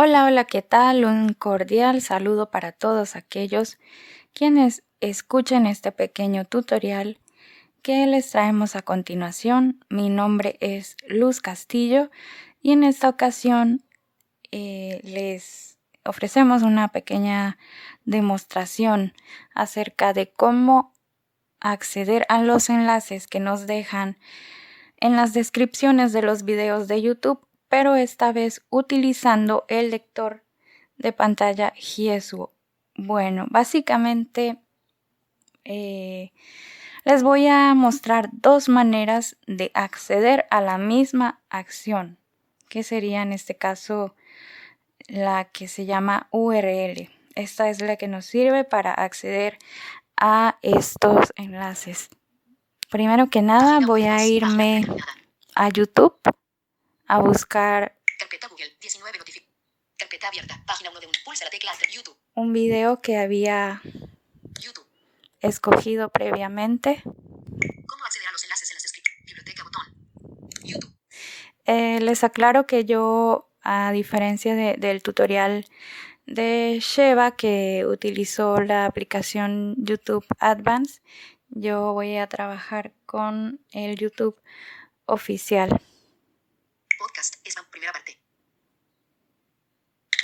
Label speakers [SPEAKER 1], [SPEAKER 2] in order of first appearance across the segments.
[SPEAKER 1] Hola, hola, ¿qué tal? Un cordial saludo para todos aquellos quienes escuchen este pequeño tutorial que les traemos a continuación. Mi nombre es Luz Castillo y en esta ocasión eh, les ofrecemos una pequeña demostración acerca de cómo acceder a los enlaces que nos dejan en las descripciones de los videos de YouTube pero esta vez utilizando el lector de pantalla Jesu. Bueno, básicamente eh, les voy a mostrar dos maneras de acceder a la misma acción, que sería en este caso la que se llama URL. Esta es la que nos sirve para acceder a estos enlaces. Primero que nada voy a irme a YouTube a buscar
[SPEAKER 2] Carpeta Google, 19 notifi- Carpeta abierta. Página 1 de 1. Pulsa la tecla Alt. YouTube.
[SPEAKER 1] un video que había
[SPEAKER 2] YouTube.
[SPEAKER 1] escogido previamente.
[SPEAKER 2] ¿Cómo acceder a los enlaces en las? Biblioteca botón. YouTube.
[SPEAKER 1] Eh, les aclaro que yo, a diferencia de- del tutorial de Sheva que utilizó la aplicación YouTube Advance, yo voy a trabajar con el YouTube oficial.
[SPEAKER 2] Podcast. Spam. Primera parte.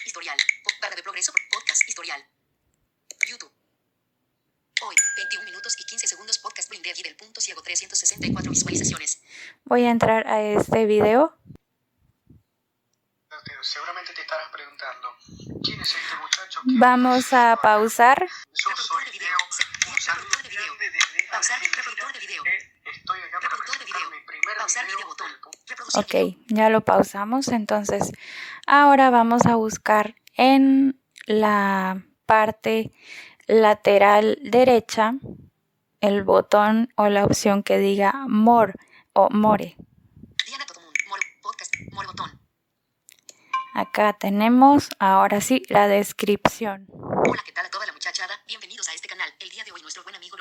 [SPEAKER 2] Historial. Barra de progreso. Podcast. Historial. YouTube. Hoy, 21 minutos y 15 segundos. Podcast Blinded y del punto ciego 364 visualizaciones.
[SPEAKER 1] Voy a entrar a este video.
[SPEAKER 3] Eh, Seguramente te estarás preguntando, ¿quién es este muchacho que
[SPEAKER 1] Vamos a pausar.
[SPEAKER 3] yo soy
[SPEAKER 2] Reproductor de video.
[SPEAKER 3] Leo?
[SPEAKER 2] Pausar. Reproductor de video.
[SPEAKER 3] que Estoy acá para presentar mi
[SPEAKER 2] Pausar
[SPEAKER 3] video
[SPEAKER 2] botón.
[SPEAKER 1] Ok, ya lo pausamos. Entonces, ahora vamos a buscar en la parte lateral derecha el botón o la opción que diga More o More. Acá tenemos ahora sí la descripción.
[SPEAKER 2] Hola, ¿qué tal a toda la? Bienvenidos a este canal. El día de hoy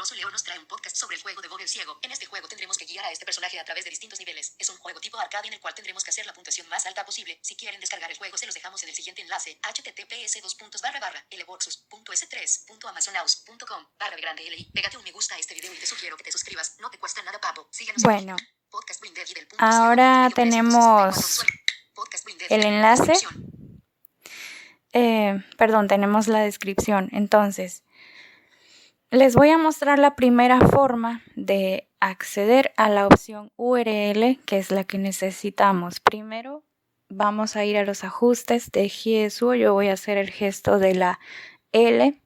[SPEAKER 2] Rosso Leo nos trae un podcast sobre el juego de Google Ciego. En este juego tendremos que guiar a este personaje a través de distintos niveles. Es un juego tipo arcade en el cual tendremos que hacer la puntuación más alta posible. Si quieren descargar el juego se los dejamos en el siguiente enlace. https dos puntos barra barra lboxus.s3.amazonhouse.com barra de grande li. Pégate un me gusta a este video y te sugiero que te suscribas. No te cuesta nada, papo. Síguenos en
[SPEAKER 1] Bueno, ahora tenemos
[SPEAKER 2] 364 Podcast Blinded
[SPEAKER 1] el enlace. eh, perdón, tenemos la descripción. Entonces, les voy a mostrar la primera forma de acceder a la opción URL, que es la que necesitamos. Primero, vamos a ir a los ajustes de GSU. Yo voy a hacer el gesto de la L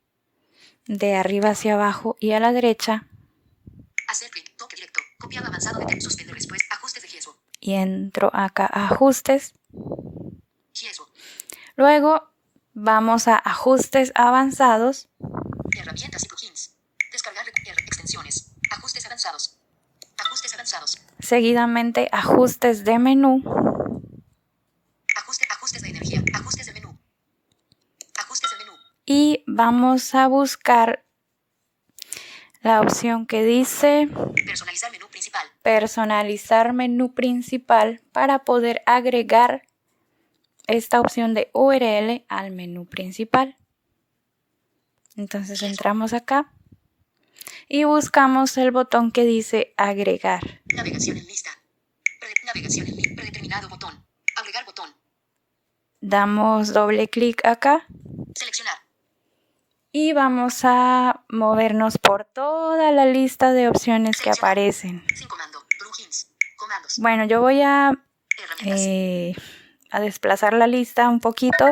[SPEAKER 1] de arriba hacia abajo y a la derecha
[SPEAKER 2] Hacer clic, toque directo, avanzado de suspender ajustes de
[SPEAKER 1] y entro acá a ajustes. Luego vamos a ajustes avanzados
[SPEAKER 2] herramientas y plugins, extensiones, ajustes avanzados, ajustes avanzados,
[SPEAKER 1] seguidamente ajustes de menú.
[SPEAKER 2] Ajuste, ajustes de energía, ajustes de menú, ajustes de menú,
[SPEAKER 1] y vamos a buscar la opción que dice
[SPEAKER 2] personalizar menú principal,
[SPEAKER 1] personalizar menú principal para poder agregar esta opción de URL al menú principal. Entonces entramos acá y buscamos el botón que dice agregar.
[SPEAKER 2] navegación en lista, Pre- navegación en li- predeterminado botón, agregar botón,
[SPEAKER 1] Damos doble clic acá.
[SPEAKER 2] Seleccionar,
[SPEAKER 1] y vamos a movernos por toda la lista de opciones que aparecen.
[SPEAKER 2] sin comando, plugins, comandos,
[SPEAKER 1] Bueno, yo voy a, eh, a desplazar la lista un poquito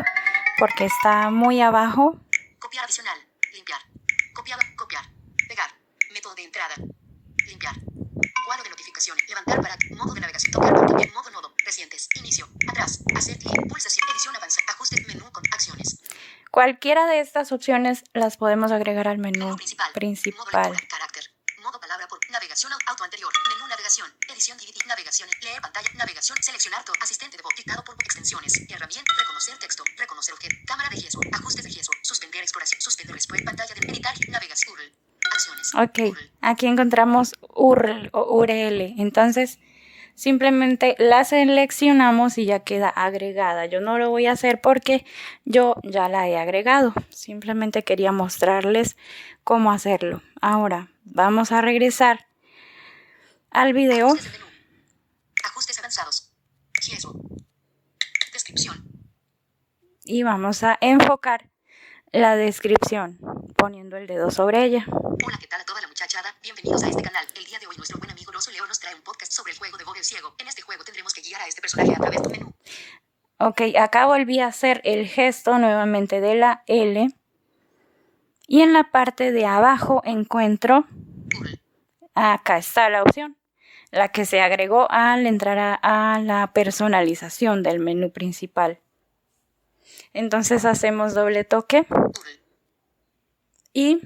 [SPEAKER 1] porque está muy abajo.
[SPEAKER 2] copiar adicional, limpiar, de entrada, limpiar, cuadro de notificación, levantar para, modo de navegación, tocar, tocar, modo nodo, recientes, inicio, atrás, hacer clic, pulsación, edición avanzada, ajuste, menú con acciones,
[SPEAKER 1] Cualquiera de estas opciones las podemos agregar al menú
[SPEAKER 2] menú principal, modo
[SPEAKER 1] principal.
[SPEAKER 2] lectura, carácter, modo palabra por, navegación, au- auto anterior, menú navegación, edición DVD, navegación, leer pantalla, navegación, seleccionar todo, asistente de voz, dictado por extensiones, herramienta, reconocer texto, reconocer objeto, cámara de yeso, ajustes de yeso, suspender exploración, suspender. Después, pantalla de editar, navegación, URL, acciones,
[SPEAKER 1] Ok, aquí encontramos URL o URL. Entonces, simplemente la seleccionamos y ya queda agregada. Yo no lo voy a hacer porque yo ya la he agregado. Simplemente quería mostrarles cómo hacerlo. Ahora vamos a regresar al video.
[SPEAKER 2] Ajustes de menú. Ajustes avanzados. Descripción.
[SPEAKER 1] Y vamos a enfocar la descripción poniendo el dedo sobre ella.
[SPEAKER 2] Hola, ¿qué tal a toda la muchachada? Bienvenidos a este canal. El día de hoy nuestro buen amigo Rosso Leo nos trae un podcast sobre el juego de Bob el Ciego. En este juego tendremos que guiar a este personaje a través del menú.
[SPEAKER 1] Ok, acá volví a hacer el gesto nuevamente de la L. Y en la parte de abajo encuentro, acá está la opción, la que se agregó al entrar a, a la personalización del menú principal. Entonces hacemos doble toque y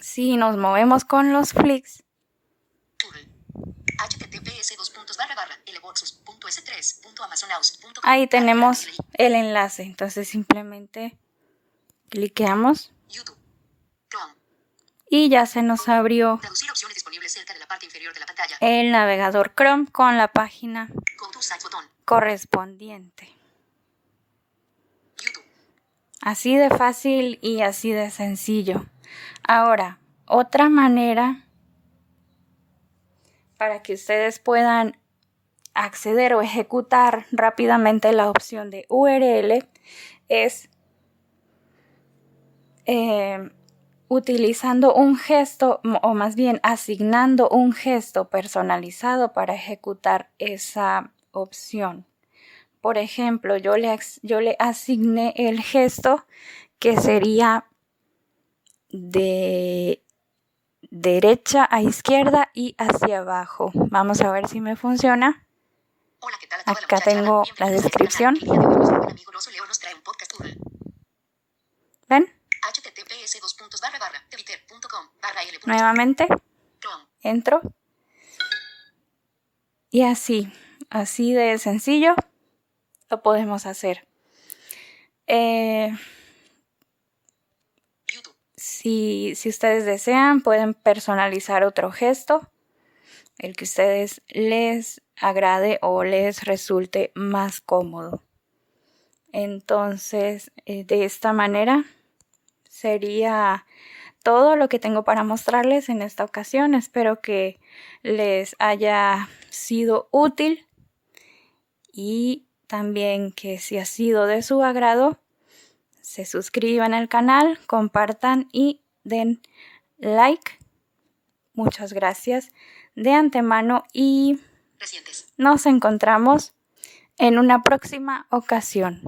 [SPEAKER 1] si nos movemos con los flicks,
[SPEAKER 2] https dos puntos barra barra lboxus.s3.amazonaus.com
[SPEAKER 1] ahí tenemos el enlace. Entonces simplemente cliqueamos
[SPEAKER 2] YouTube.
[SPEAKER 1] Y ya se nos abrió
[SPEAKER 2] Traducir opciones disponibles cerca de la parte inferior de la pantalla.
[SPEAKER 1] el navegador Chrome con la página correspondiente.
[SPEAKER 2] YouTube.
[SPEAKER 1] Así de fácil y así de sencillo. Ahora, otra manera para que ustedes puedan acceder o ejecutar rápidamente la opción de URL es eh, utilizando un gesto o más bien asignando un gesto personalizado para ejecutar esa opción. Por ejemplo, yo le, yo le asigné el gesto que sería de derecha a izquierda y hacia abajo. Vamos a ver si me funciona.
[SPEAKER 2] Hola, ¿qué tal la
[SPEAKER 1] Acá tengo la descripción. ¿Ven? Nuevamente entro. Y así, así de sencillo, lo podemos hacer. Eh. Si, si ustedes desean, pueden personalizar otro gesto, el que ustedes les agrade o les resulte más cómodo. Entonces, eh, de esta manera sería todo lo que tengo para mostrarles en esta ocasión. Espero que les haya sido útil y también que si ha sido de su agrado, se suscriban al canal, compartan y den like. Muchas gracias de antemano y nos encontramos en una próxima ocasión.